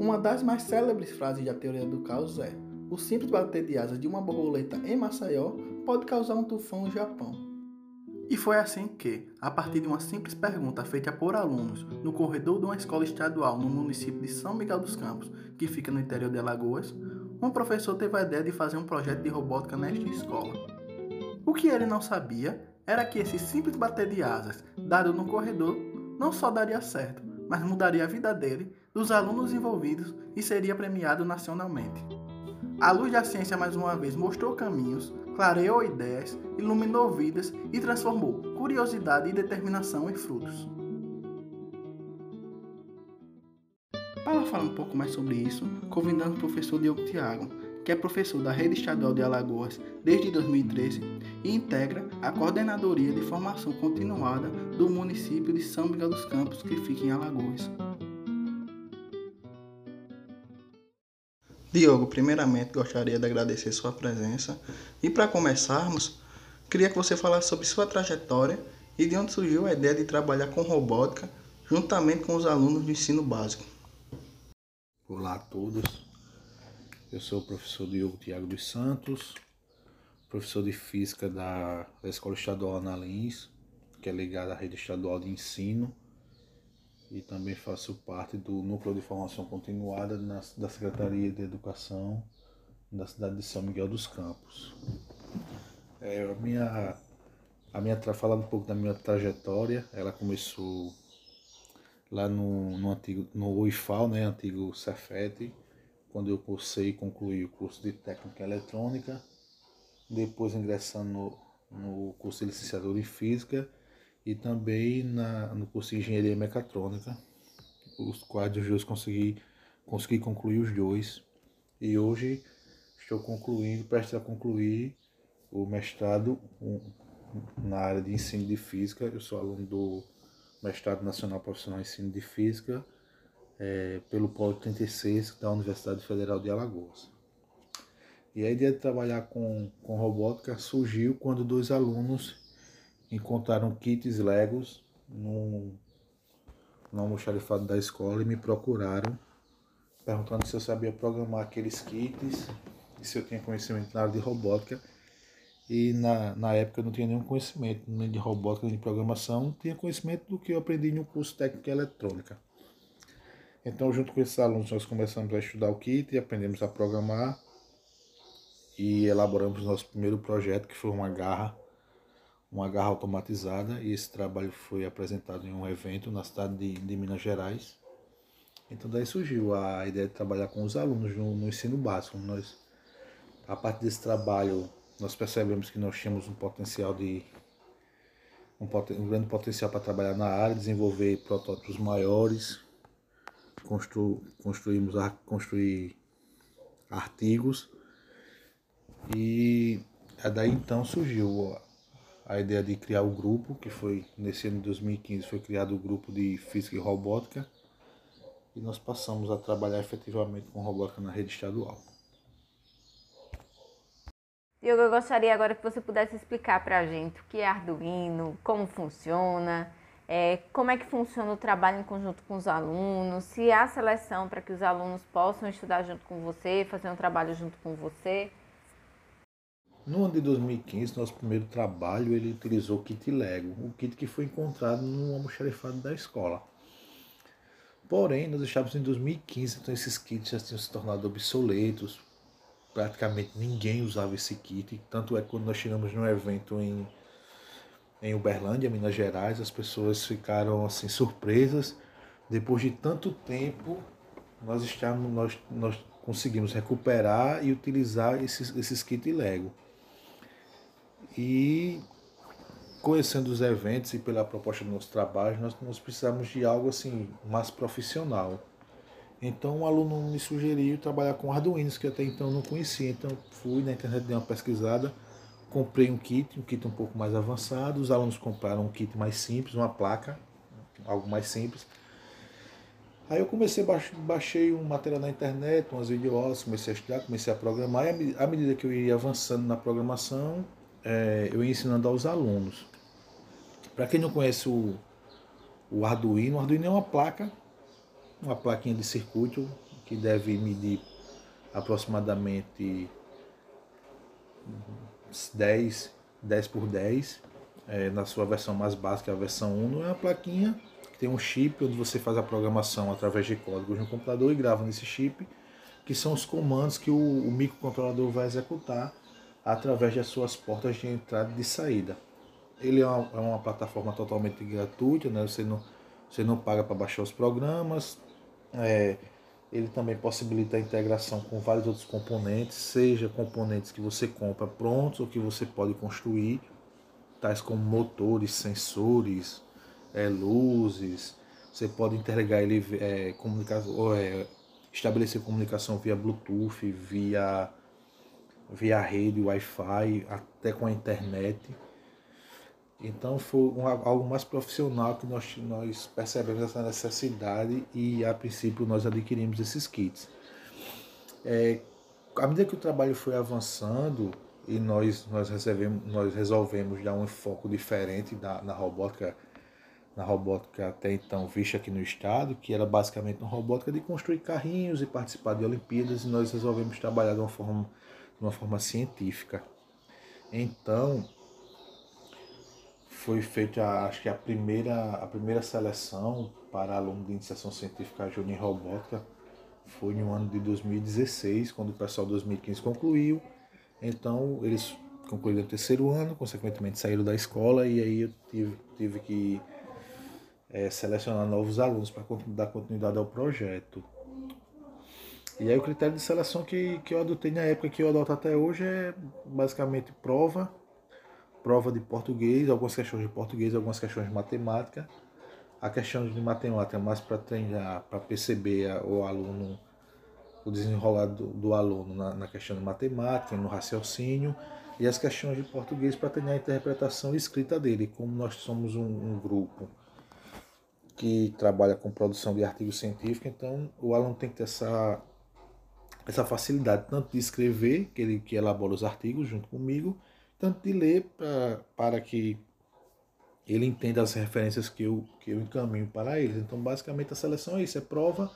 Uma das mais célebres frases da teoria do caos é: o simples bater de asas de uma borboleta em Maceió pode causar um tufão no Japão. E foi assim que, a partir de uma simples pergunta feita por alunos no corredor de uma escola estadual no município de São Miguel dos Campos, que fica no interior de Alagoas, um professor teve a ideia de fazer um projeto de robótica nesta escola. O que ele não sabia era que esse simples bater de asas, dado no corredor, não só daria certo, mas mudaria a vida dele, dos alunos envolvidos e seria premiado nacionalmente. A luz da ciência mais uma vez mostrou caminhos, clareou ideias, iluminou vidas e transformou curiosidade e determinação em frutos. Para falar um pouco mais sobre isso, convidamos o professor Diogo Tiago, que é professor da Rede Estadual de Alagoas desde 2013 e integra a Coordenadoria de Formação Continuada do município de São Miguel dos Campos, que fica em Alagoas. Diogo, primeiramente gostaria de agradecer sua presença. E para começarmos, queria que você falasse sobre sua trajetória e de onde surgiu a ideia de trabalhar com robótica juntamente com os alunos do ensino básico. Olá a todos, eu sou o professor Diogo Tiago dos Santos, professor de Física da, Escola Estadual Ana Lins, que é ligada à rede estadual de ensino, e também faço parte do Núcleo de Formação Continuada na, da Secretaria de Educação da cidade de São Miguel dos Campos. É, a minha, a minha, falando um pouco da minha trajetória, ela começou lá no, no antigo no UIFAL, né, antigo Cefet, quando eu cursei e concluí o curso de técnica eletrônica, depois ingressando no, no curso de licenciatura em física e também na, no curso de engenharia mecatrônica, os quais os dois consegui, consegui concluir os dois. E hoje estou concluindo, prestes a concluir o mestrado na área de ensino de física. Eu sou aluno do mestrado nacional profissional em ensino de física é, pelo Polo 36 da Universidade Federal de Alagoas. E a ideia de trabalhar com, com robótica surgiu quando dois alunos encontraram kits Legos no, no almoxarifado da escola e me procuraram perguntando se eu sabia programar aqueles kits e se eu tinha conhecimento na área de robótica. E na, na época eu não tinha nenhum conhecimento nem de robótica nem de programação, tinha conhecimento do que eu aprendi no curso técnico eletrônica. Então, junto com esses alunos, nós começamos a estudar o kit e aprendemos a programar e elaboramos nosso primeiro projeto, que foi uma garra, uma garra automatizada, e esse trabalho foi apresentado em um evento na cidade de, de Minas Gerais. Então, daí surgiu a ideia de trabalhar com os alunos no, no ensino básico. Nós, a partir desse trabalho, nós percebemos que nós tínhamos um potencial de um, um grande potencial para trabalhar na área, desenvolver protótipos maiores, constru, construímos construir artigos e daí então surgiu a ideia de criar o grupo, que foi nesse ano de 2015 foi criado o grupo de física e robótica e nós passamos a trabalhar efetivamente com robótica na rede estadual. Eu gostaria agora que você pudesse explicar para a gente o que é Arduino, como funciona, é, como é que funciona o trabalho em conjunto com os alunos, se há seleção para que os alunos possam estudar junto com você, fazer um trabalho junto com você. No ano de 2015, nosso primeiro trabalho, ele utilizou o kit Lego, o kit que foi encontrado no almoxarifado da escola. Porém, nós estávamos em 2015, então esses kits já tinham se tornado obsoletos, praticamente ninguém usava esse kit, tanto é que quando nós chegamos num evento em em Uberlândia, Minas Gerais, as pessoas ficaram assim surpresas. Depois de tanto tempo, nós estamos, nós, nós conseguimos recuperar e utilizar esses, esses kits Lego. E conhecendo os eventos e pela proposta do nosso trabalho, nós, nós precisamos de algo assim mais profissional. Então um aluno me sugeriu trabalhar com Arduinos, que até então não conhecia. Então fui na internet, dei uma pesquisada comprei um kit, um kit um pouco mais avançado. Os alunos compraram um kit mais simples, uma placa, algo mais simples. Aí eu comecei, baixei um material na internet, umas videoaulas, comecei a estudar, comecei a programar. E à medida que eu ia avançando na programação, é, eu ensinando aos alunos. Para quem não conhece o, o Arduino, o Arduino é uma placa, uma plaquinha de circuito que deve medir aproximadamente 10, 10 por 10, é, na sua versão mais básica, a versão 1, é uma plaquinha que tem um chip onde você faz a programação através de códigos no computador e grava nesse chip, que são os comandos que o, o microcontrolador vai executar através das suas portas de entrada e de saída. Ele é uma, é uma plataforma totalmente gratuita, né? você, não, você não paga para baixar os programas. É, ele também possibilita a integração com vários outros componentes, seja componentes que você compra prontos ou que você pode construir, tais como motores, sensores, é, luzes. Você pode interligar ele, é, comunicação, é, estabelecer comunicação via Bluetooth, via, via rede, Wi-Fi, até com a internet. Então foi um, algo mais profissional que nós, nós percebemos essa necessidade e a princípio nós adquirimos esses kits. É, à medida que o trabalho foi avançando e nós, nós, recebemos, nós resolvemos dar um foco diferente na, na robótica, na robótica até então vista aqui no estado, que era basicamente uma robótica de construir carrinhos e participar de Olimpíadas, e nós resolvemos trabalhar de uma forma, de uma forma científica. Então, foi feita, acho que a primeira, a primeira seleção para aluno de iniciação científica júnior em robótica foi no ano de 2016, quando o pessoal de 2015 concluiu. Então, eles concluíram o terceiro ano, consequentemente saíram da escola e aí eu tive, tive que é, selecionar novos alunos para dar continuidade ao projeto. E aí o critério de seleção que, que eu adotei na época que eu adoto até hoje é basicamente prova prova de português, algumas questões de português, algumas questões de matemática. A questão de matemática é mais para treinar, para perceber o aluno, o desenrolar do, do aluno na, na, questão de matemática, no raciocínio, e as questões de português para treinar a interpretação escrita dele. Como nós somos um, um grupo que trabalha com produção de artigos científicos, então o aluno tem que ter essa, essa facilidade tanto de escrever, que ele que elabora os artigos junto comigo, tanto de ler pra, para que ele entenda as referências que eu, que eu encaminho para eles. Então, basicamente, a seleção é isso, é prova.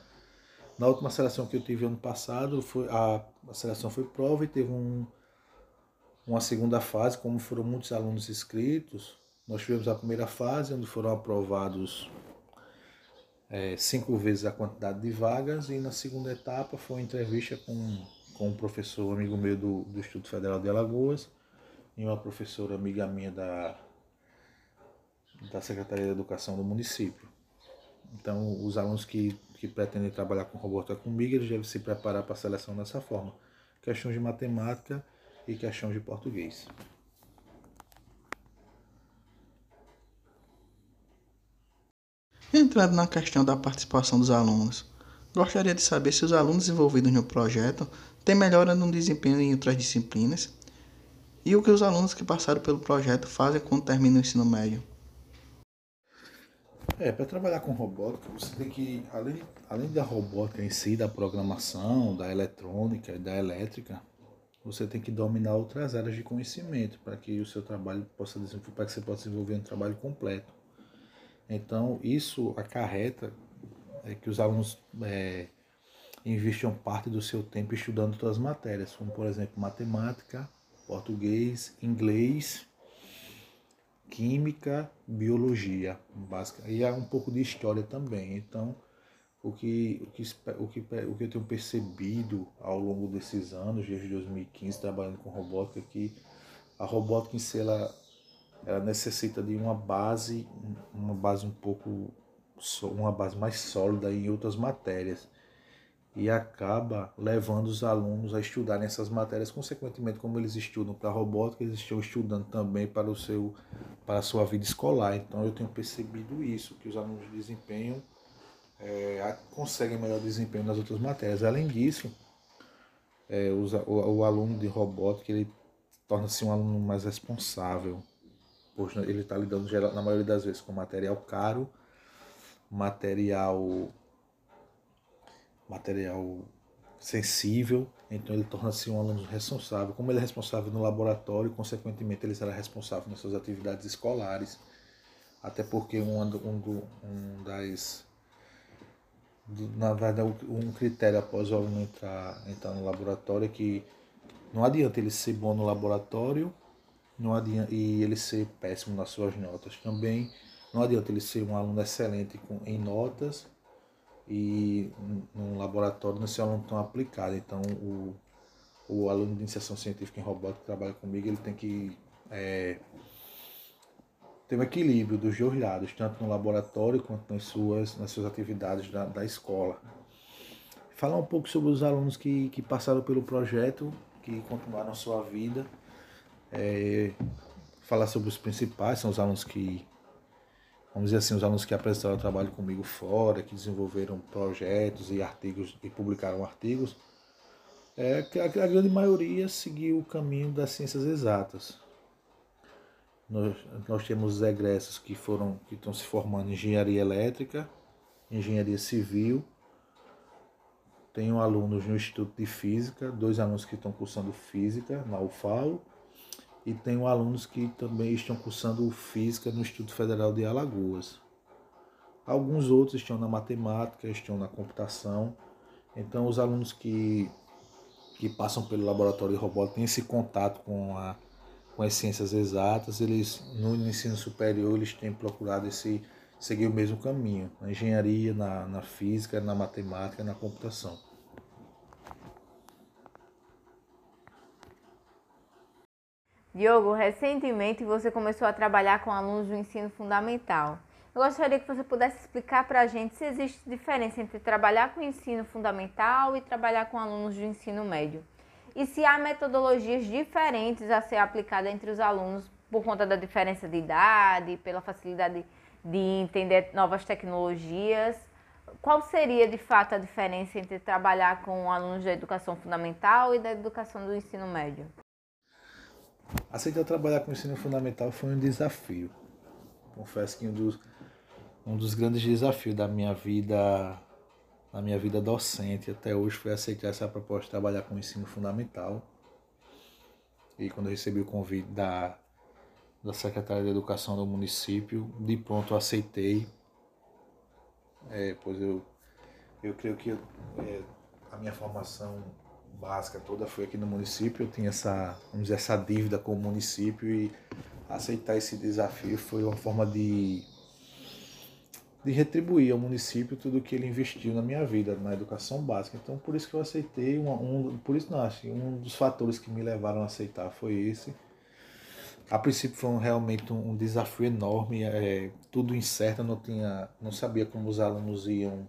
Na última seleção que eu tive ano passado, foi, a, a seleção foi prova e teve um, uma segunda fase, como foram muitos alunos inscritos. Nós tivemos a primeira fase, onde foram aprovados é, cinco vezes a quantidade de vagas, e na segunda etapa foi entrevista com, com um professor amigo meu do, do Instituto Federal de Alagoas, e uma professora amiga minha da, da Secretaria de Educação do município. Então, os alunos que, que pretendem trabalhar com robótica comigo, eles devem se preparar para a seleção dessa forma. Questões de matemática e questões de português. Entrando na questão da participação dos alunos, gostaria de saber se os alunos envolvidos no projeto têm melhora no desempenho em outras disciplinas e o que os alunos que passaram pelo projeto fazem quando terminam o ensino médio. É, para trabalhar com robótica, você tem que, além, além da robótica em si, da programação, da eletrônica e da elétrica, você tem que dominar outras áreas de conhecimento para que o seu trabalho possa para que você possa desenvolver um trabalho completo. Então, isso acarreta é, que os alunos é, investam parte do seu tempo estudando outras matérias, como por exemplo matemática, português, inglês, química, biologia, básica. E há um pouco de história também. Então, o que, o que, o que, o que eu tenho percebido ao longo desses anos, desde 2015, trabalhando com robótica, é que a robótica em si, ela, ela necessita de uma base, uma base um pouco, uma base mais sólida em outras matérias e acaba levando os alunos a estudarem essas matérias, consequentemente, como eles estudam para a robótica, eles estão estudando também para o seu para a sua vida escolar. Então eu tenho percebido isso, que os alunos desempenham é, conseguem melhor desempenho nas outras matérias. Além disso, é, o, o, o, aluno de robótica ele torna-se um aluno mais responsável, pois ele está lidando na maioria das vezes com material caro, material material sensível, então ele torna-se um aluno responsável. Como ele é responsável no laboratório, consequentemente ele será responsável nas suas atividades escolares, até porque um, um, um das na verdade, um critério após o aluno entrar, entrar no laboratório é que não adianta ele ser bom no laboratório não adianta, e ele ser péssimo nas suas notas. Também não adianta ele ser um aluno excelente com, em notas e no laboratório não ser um aluno tão aplicado. Então, o, o aluno de iniciação científica em robótica que trabalha comigo, ele tem que é, ter um equilíbrio dos dois lados, tanto no laboratório quanto nas suas, nas suas atividades da, da escola. Falar um pouco sobre os alunos que, que passaram pelo projeto, que continuaram sua vida. É, falar sobre os principais, são os alunos que, vamos dizer assim, os alunos que apresentaram trabalho comigo fora, que desenvolveram projetos e artigos e publicaram artigos. É que a, a grande maioria seguiu o caminho das ciências exatas nós, nós temos egressos que foram que estão se formando em engenharia elétrica, engenharia civil. Tenho alunos no Instituto de Física, dois alunos que estão cursando Física na UFAO e tenho alunos que também estão cursando Física no Instituto Federal de Alagoas. Alguns outros estão na matemática, estão na computação. Então, os alunos que, que passam pelo laboratório de robótica têm esse contato com a com as ciências exatas, eles no ensino superior eles têm procurado esse, seguir o mesmo caminho, na engenharia, na, na física, na matemática, na computação. Diogo, recentemente você começou a trabalhar com alunos do ensino fundamental. Eu gostaria que você pudesse explicar para a gente se existe diferença entre trabalhar com ensino fundamental e trabalhar com alunos do ensino médio e se há metodologias diferentes a ser aplicada entre os alunos por conta da diferença de idade, pela facilidade de entender novas tecnologias. Qual seria de fato a diferença entre trabalhar com alunos da educação fundamental e da educação do ensino médio? Aceitar trabalhar com o ensino fundamental foi um desafio. Confesso que um dos, um dos grandes desafios da minha vida na minha vida docente até hoje foi aceitar essa proposta de trabalhar com o ensino fundamental. E quando eu recebi o convite da, da Secretaria de Educação do município, de pronto eu aceitei. É, pois eu, eu creio que é, a minha formação básica toda foi aqui no município, eu tinha essa, vamos dizer, essa dívida com o município e aceitar esse desafio foi uma forma de de retribuir ao município tudo que ele investiu na minha vida, na educação básica. Então, por isso que eu aceitei, um, um por isso não, acho, um dos fatores que me levaram a aceitar foi esse. A princípio foi um, realmente um, um, desafio enorme, é, tudo incerto, não tinha, não sabia como os alunos iam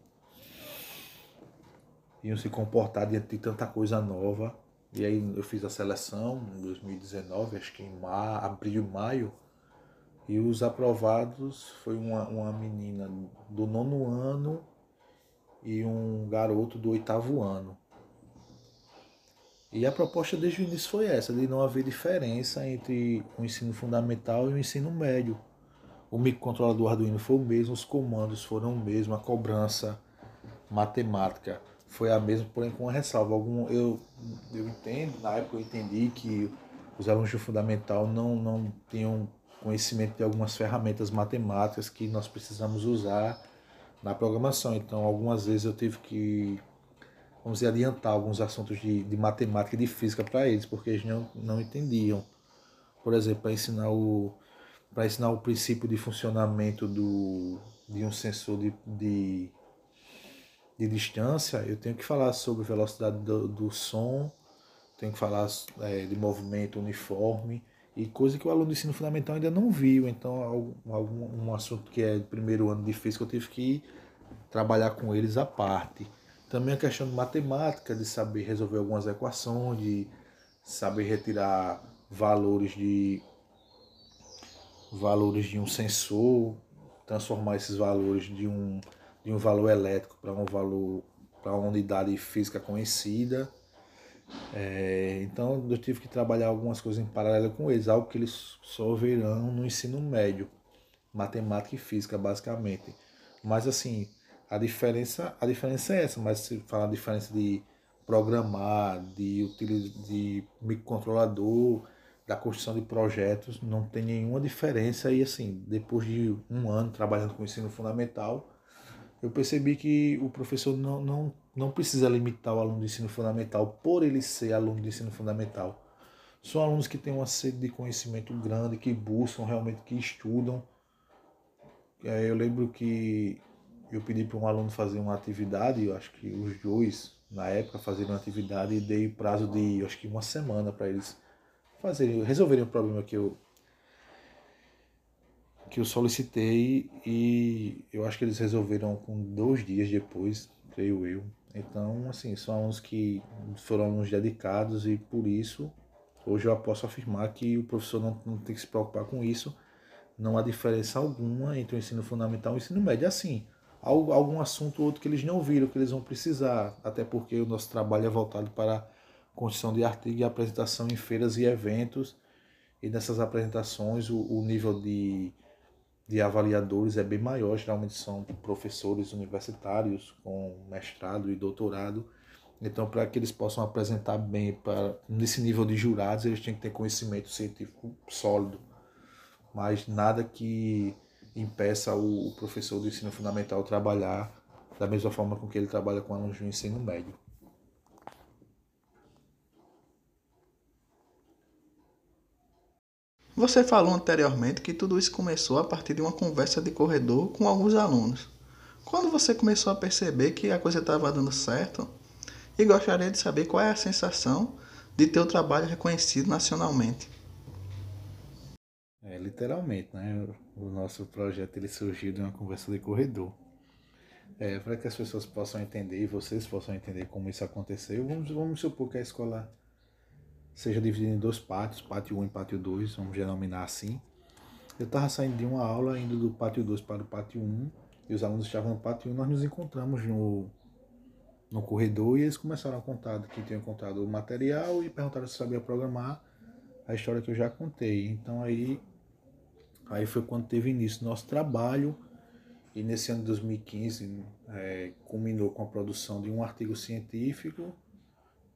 iam se comportar diante de tanta coisa nova. E aí eu fiz a seleção em 2019, acho que em ma abril, maio, e os aprovados foi uma, uma menina do nono ano e um garoto do oitavo ano. E a proposta desde o início foi essa, de não haver diferença entre o ensino fundamental e o ensino médio. O microcontrolador Arduino foi o mesmo, os comandos foram o mesmo, a cobrança matemática foi a mesma, porém com uma ressalva. Algum, eu, eu entendo, na época eu entendi que os alunos do fundamental não, não tinham conhecimento de algumas ferramentas matemáticas que nós precisamos usar na programação. Então, algumas vezes eu tive que, vamos dizer, adiantar alguns assuntos de, de matemática e de física para eles, porque eles não, não entendiam. Por exemplo, para ensinar o para ensinar o princípio de funcionamento do, de um sensor de, de, de distância, eu tenho que falar sobre velocidade do, do som, tenho que falar é, de movimento uniforme, e coisa que o aluno do ensino fundamental ainda não viu. Então, algum, um assunto que é de primeiro ano de física, eu tive que trabalhar com eles à parte. Também a questão de matemática, de saber resolver algumas equações, de saber retirar valores de valores de um sensor, transformar esses valores de um, de um valor elétrico para um valor para uma unidade física conhecida. É, então eu tive que trabalhar algumas coisas em paralelo com eles, algo que eles só verão no ensino médio, matemática e física basicamente. Mas assim, a diferença, a diferença é essa, mas se falar a diferença de programar, de de microcontrolador, da construção de projetos, não tem nenhuma diferença e assim, depois de um ano trabalhando com ensino fundamental, eu percebi que o professor não, não, não precisa limitar o aluno de ensino fundamental por ele ser aluno de ensino fundamental. São alunos que têm uma sede de conhecimento grande, que buscam realmente, que estudam. Eu lembro que eu pedi para um aluno fazer uma atividade, eu acho que os dois, na época, faziam uma atividade e dei prazo de, acho que uma semana para eles fazerem, resolverem o problema que eu, que eu solicitei e eu acho que eles resolveram com dois dias depois, creio eu. Então, assim, são alunos que foram alunos dedicados e por isso hoje eu posso afirmar que o professor não, não tem que se preocupar com isso. Não há diferença alguma entre o ensino fundamental e o ensino médio. Assim, algum assunto ou outro que eles não viram, que eles vão precisar, até porque o nosso trabalho é voltado para construção de artigo e apresentação em feiras e eventos. E nessas apresentações o, o nível de de avaliadores é bem maior, geralmente são professores universitários com mestrado e doutorado. Então, para que eles possam apresentar bem para nesse nível de jurados, eles têm que ter conhecimento científico sólido. Mas nada que impeça o, professor do ensino fundamental trabalhar da mesma forma com que ele trabalha com alunos do ensino médio. Você falou anteriormente que tudo isso começou a partir de uma conversa de corredor com alguns alunos. Quando você começou a perceber que a coisa estava dando certo, e gostaria de saber qual é a sensação de ter o trabalho reconhecido nacionalmente. É, literalmente, né? O nosso projeto ele surgiu de uma conversa de corredor. É, para que as pessoas possam entender e vocês possam entender como isso aconteceu, vamos, vamos supor que a escola seja dividido em dois pátios, pátio 1 e pátio 2, vamos denominar assim. Eu estava saindo de uma aula, indo do pátio 2 para o pátio 1, e os alunos estavam no pátio 1, nós nos encontramos no, no corredor e eles começaram a contar que tinham encontrado o material e perguntaram se sabia programar a história que eu já contei. Então aí, aí foi quando teve início nosso trabalho, e nesse ano de 2015 é, culminou com a produção de um artigo científico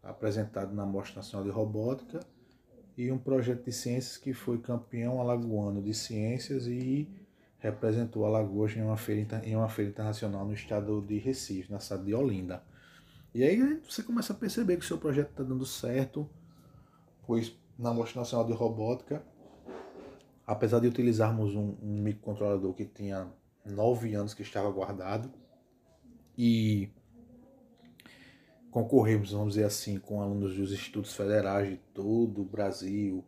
apresentado na Mostra Nacional de Robótica, e um projeto de ciências que foi campeão alagoano de ciências e representou Alagoas em uma feira, em uma feira internacional no estado de Recife, na cidade de Olinda. E aí você começa a perceber que o seu projeto está dando certo, pois na Mostra Nacional de Robótica, apesar de utilizarmos um, um microcontrolador que tinha nove anos que estava guardado, e concorremos, vamos dizer assim, com alunos dos institutos federais de todo o Brasil,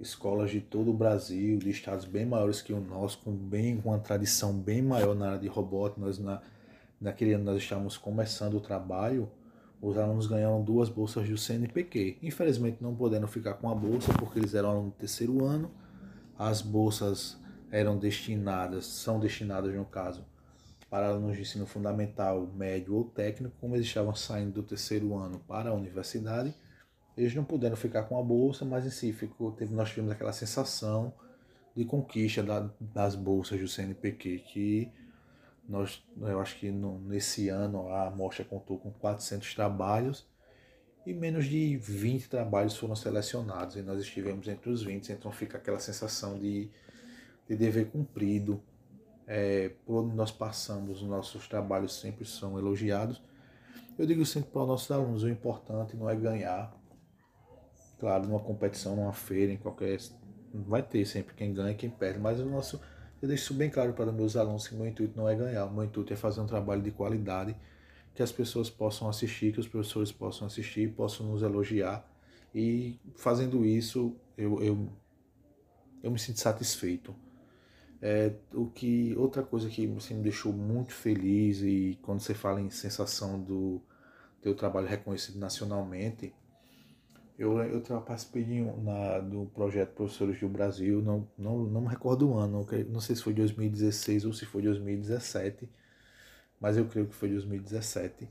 escolas de todo o Brasil, de estados bem maiores que o nosso, com bem com uma tradição bem maior na área de robótica. Nós na, naquele ano nós estávamos começando o trabalho. Os alunos ganharam duas bolsas do CNPq. Infelizmente não puderam ficar com a bolsa porque eles eram alunos do terceiro ano. As bolsas eram destinadas, são destinadas no caso, para alunos de ensino fundamental, médio ou técnico, como eles estavam saindo do terceiro ano para a universidade, eles não puderam ficar com a bolsa, mas em si ficou, teve, nós tivemos aquela sensação de conquista da, das bolsas do CNPq, que nós, eu acho que no, nesse ano a amostra contou com 400 trabalhos e menos de 20 trabalhos foram selecionados e nós estivemos entre os 20, então fica aquela sensação de, de dever cumprido, é, por onde nós passamos, os nossos trabalhos sempre são elogiados. Eu digo sempre para os nossos alunos, o importante não é ganhar. Claro, numa competição, numa feira, em qualquer. Vai ter sempre quem ganha e quem perde, mas o nosso. Eu deixo isso bem claro para os meus alunos que meu intuito não é ganhar, o meu intuito é fazer um trabalho de qualidade, que as pessoas possam assistir, que os professores possam assistir, possam nos elogiar. E fazendo isso, eu, eu, eu me sinto satisfeito. É, o que outra coisa que assim, me deixou muito feliz e quando você fala em sensação do teu trabalho reconhecido nacionalmente, eu, eu participei na, do projeto Professores do Brasil, não, não, não me recordo o ano, não sei se foi 2016 ou se foi 2017, mas eu creio que foi 2017.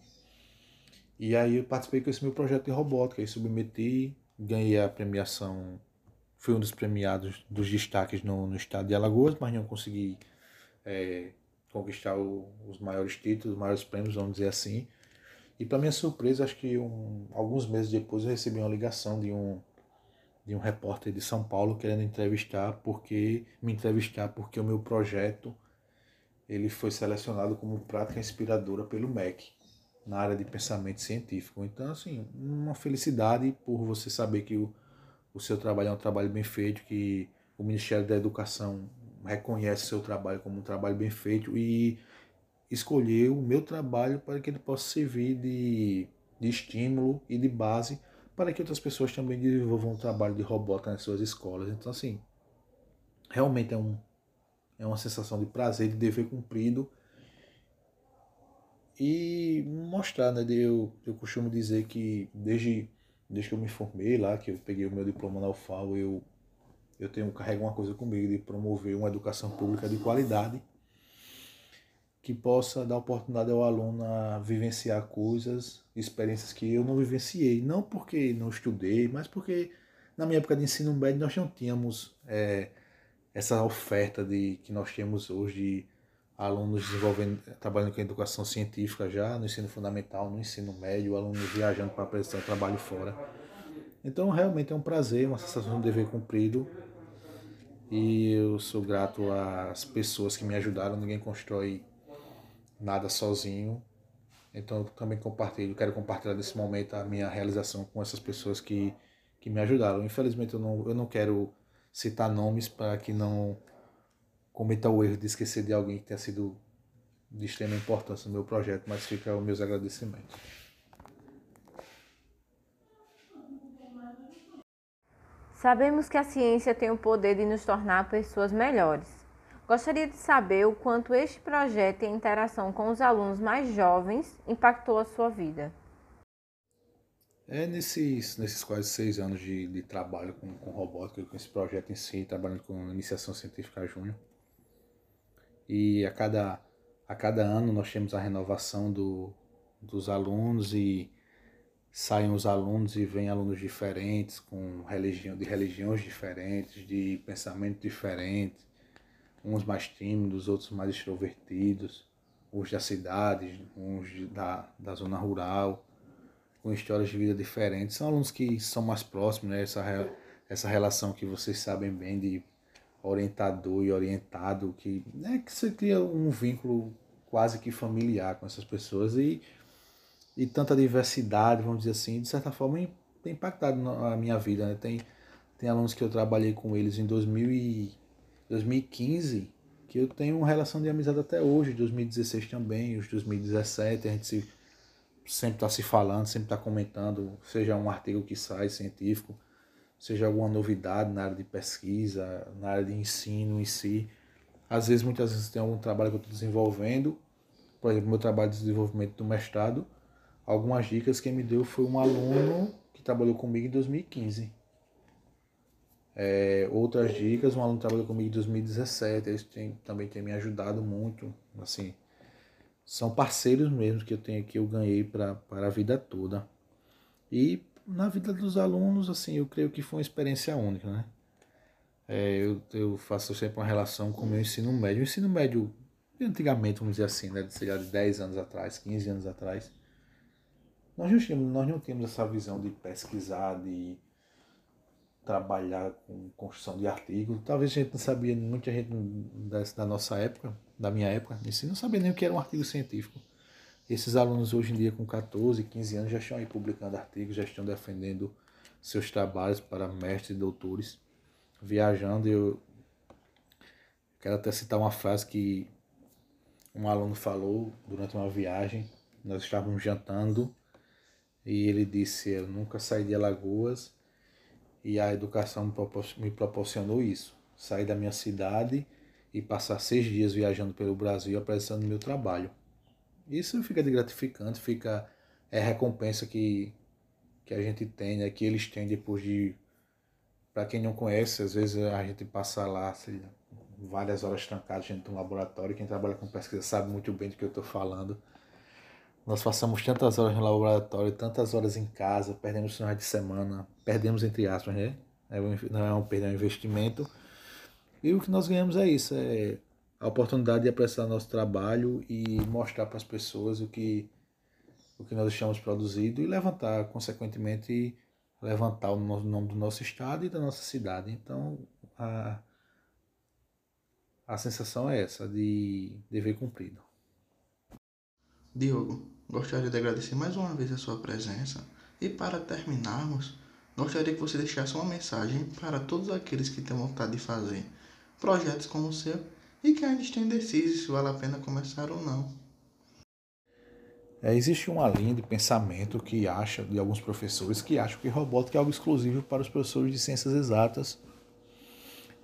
E aí eu participei com esse meu projeto de robótica e submeti, ganhei a premiação fui um dos premiados dos destaques no, no estado de Alagoas, mas não consegui é, conquistar o, os maiores títulos, os maiores prêmios, vamos dizer assim. E para minha surpresa, acho que um, alguns meses depois eu recebi uma ligação de um de um repórter de São Paulo querendo entrevistar porque me entrevistar porque o meu projeto ele foi selecionado como prática inspiradora pelo MEC na área de pensamento científico. Então, assim, uma felicidade por você saber que o, o seu trabalho é um trabalho bem feito, que o Ministério da Educação reconhece seu trabalho como um trabalho bem feito e escolher o meu trabalho para que ele possa servir de, de estímulo e de base para que outras pessoas também desenvolvam um trabalho de robótica nas suas escolas. Então, assim, realmente é, um, é uma sensação de prazer, de dever cumprido e mostrar, né? Eu, eu costumo dizer que desde, desde que eu me formei lá, que eu peguei o meu diploma na UFAO, eu, eu tenho, carrego uma coisa comigo de promover uma educação pública de qualidade que possa dar oportunidade ao aluno a vivenciar coisas, experiências que eu não vivenciei. Não porque não estudei, mas porque na minha época de ensino médio nós não tínhamos é, essa oferta de que nós temos hoje alunos desenvolvendo, trabalhando com educação científica já no ensino fundamental, no ensino médio, alunos viajando para apresentar trabalho fora. Então realmente é um prazer, uma sensação de dever cumprido. E eu sou grato às pessoas que me ajudaram. Ninguém constrói nada sozinho. Então eu também compartilho, quero compartilhar nesse momento a minha realização com essas pessoas que, que me ajudaram. Infelizmente eu não, eu não quero citar nomes para que não cometa o erro de esquecer de alguém que tenha sido de extrema importância no meu projeto, mas fica os meus agradecimentos. Sabemos que a ciência tem o poder de nos tornar pessoas melhores. Gostaria de saber o quanto este projeto e a interação com os alunos mais jovens impactou a sua vida. É nesses, nesses quase seis anos de, de trabalho com, com robótica, com esse projeto em si, trabalhando com iniciação científica júnior, e a cada, a cada ano nós temos a renovação do, dos alunos e saem os alunos e vêm alunos diferentes, com religião, de religiões diferentes, de pensamento diferente, uns mais tímidos, outros mais extrovertidos, uns da cidade, uns da, da zona rural, com histórias de vida diferentes. São alunos que são mais próximos, né? essa, essa relação que vocês sabem bem de orientador e orientado, que, né, que você cria um vínculo quase que familiar com essas pessoas e, e tanta diversidade, vamos dizer assim, de certa forma tem impactado a minha vida. Né? Tem, tem alunos que eu trabalhei com eles em 2000 e 2015 que eu tenho uma relação de amizade até hoje, 2016 também, os 2017, a gente se, sempre está se falando, sempre está comentando, seja um artigo que sai científico, seja alguma novidade na área de pesquisa, na área de ensino em si. Às vezes, muitas vezes tem algum trabalho que eu estou desenvolvendo, por exemplo, meu trabalho de desenvolvimento do mestrado, algumas dicas que me deu foi um aluno que trabalhou comigo em 2015. É, outras dicas, um aluno que trabalhou comigo em 2017, eles também têm me ajudado muito, assim, são parceiros mesmo que eu tenho aqui, eu ganhei para a vida toda. E na vida dos alunos, assim, eu creio que foi uma experiência única, né? É, eu, eu faço sempre uma relação com o meu ensino médio. O ensino médio, antigamente, vamos dizer assim, né? Sei lá, de 10 anos atrás, 15 anos atrás, nós não tínhamos, nós não tínhamos essa visão de pesquisar, de trabalhar com construção de artigos. Talvez a gente não sabia, muita gente da nossa época, da minha época, ensino, não sabia nem o que era um artigo científico. Esses alunos hoje em dia com 14, 15 anos já estão aí publicando artigos, já estão defendendo seus trabalhos para mestres e doutores, viajando. Eu quero até citar uma frase que um aluno falou durante uma viagem. Nós estávamos jantando e ele disse: Eu nunca saí de Alagoas e a educação me proporcionou isso. Sair da minha cidade e passar seis dias viajando pelo Brasil apresentando meu trabalho. Isso fica de gratificante, fica é recompensa que, que a gente tem, né, que eles têm depois de. Para quem não conhece, às vezes a gente passa lá sei, várias horas trancados dentro de um laboratório. Quem trabalha com pesquisa sabe muito bem do que eu estou falando. Nós passamos tantas horas no laboratório, tantas horas em casa, perdemos finais de semana, perdemos entre aspas, né? É não é um perder é um investimento. E o que nós ganhamos é isso, é a oportunidade de apreciar nosso trabalho e mostrar para as pessoas o que, o que nós estamos produzindo e levantar, consequentemente, levantar o nome do nosso estado e da nossa cidade. Então, a, a sensação é essa, de dever cumprido. Diogo, gostaria de agradecer mais uma vez a sua presença e para terminarmos, gostaria que você deixasse uma mensagem para todos aqueles que têm vontade de fazer projetos como o seu e que ainda estão indecisos se vale a pena começar ou não. É, existe uma linha de pensamento que acha, de alguns professores, que acham que robótica é algo exclusivo para os professores de ciências exatas.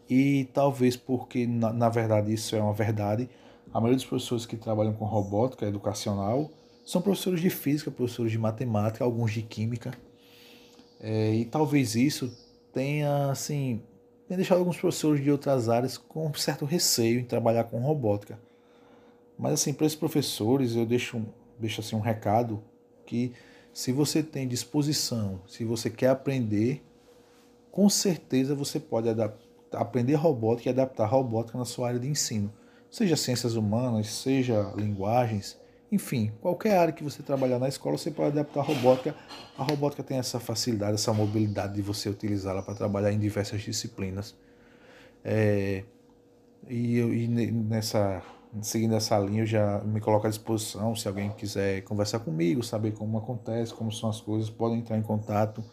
E talvez porque, na, na verdade, isso é uma verdade, a maioria dos professores que trabalham com robótica educacional são professores de física, professores de matemática, alguns de química. É, e talvez isso tenha, assim, tenha deixado alguns professores de outras áreas com um certo receio em trabalhar com robótica. Mas, assim, para esses professores, eu deixo deixa assim um recado que se você tem disposição, se você quer aprender, com certeza você pode aprender robótica e adaptar robótica na sua área de ensino, seja ciências humanas, seja linguagens, enfim, qualquer área que você trabalhar na escola, você pode adaptar a robótica. A robótica tem essa facilidade, essa mobilidade de você utilizá-la para trabalhar em diversas disciplinas. É, e, e nessa seguindo essa linha, eu já me coloco à disposição. Se alguém quiser conversar comigo, saber como acontece, como são as coisas, podem entrar em contato.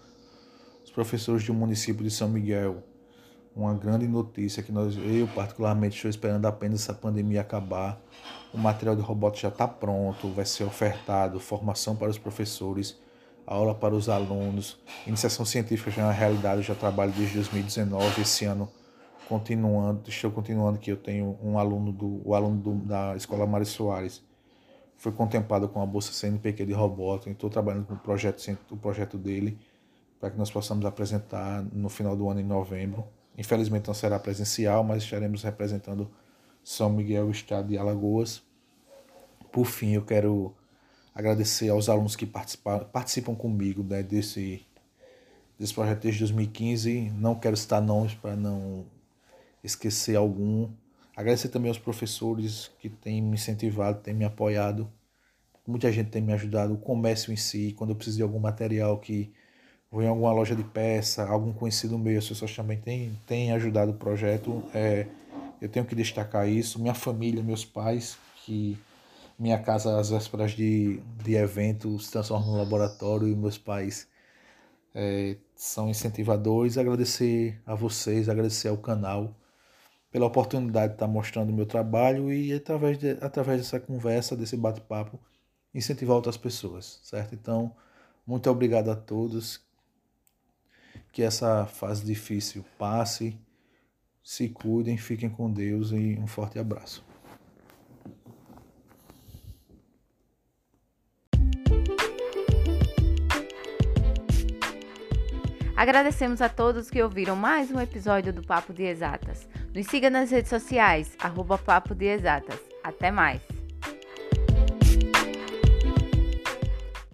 Os professores do município de São Miguel, uma grande notícia que nós, eu particularmente estou esperando apenas essa pandemia acabar. O material de robótica já está pronto, vai ser ofertado, formação para os professores, aula para os alunos, iniciação científica já é uma realidade, eu já trabalho desde 2019, esse ano continuando, estou continuando que eu tenho um aluno do o aluno do, da Escola Mário Soares foi contemplado com a bolsa CNPq de robótica, estou trabalhando com o projeto o projeto dele para que nós possamos apresentar no final do ano em novembro. Infelizmente não será presencial, mas estaremos representando São Miguel, estado de Alagoas. Por fim, eu quero agradecer aos alunos que participam, participam comigo né, desse, desse projeto desde 2015. Não quero citar nomes para não esquecer algum. Agradecer também aos professores que têm me incentivado, têm me apoiado. Muita gente tem me ajudado, o comércio em si, quando eu preciso de algum material que vou em alguma loja de peça, algum conhecido meu, as pessoas também têm, têm ajudado o projeto. É, eu tenho que destacar isso. Minha família, meus pais, que minha casa às vésperas de, de evento se transforma num laboratório e meus pais é, são incentivadores. Agradecer a vocês, agradecer ao canal pela oportunidade de estar mostrando o meu trabalho e através, de, através dessa conversa, desse bate-papo, incentivar outras pessoas, certo? Então, muito obrigado a todos. Que essa fase difícil passe. Se cuidem, fiquem com Deus e um forte abraço. Agradecemos a todos que ouviram mais um episódio do Papo de Exatas. Nos siga nas redes sociais, arroba Papo de Exatas. Até mais!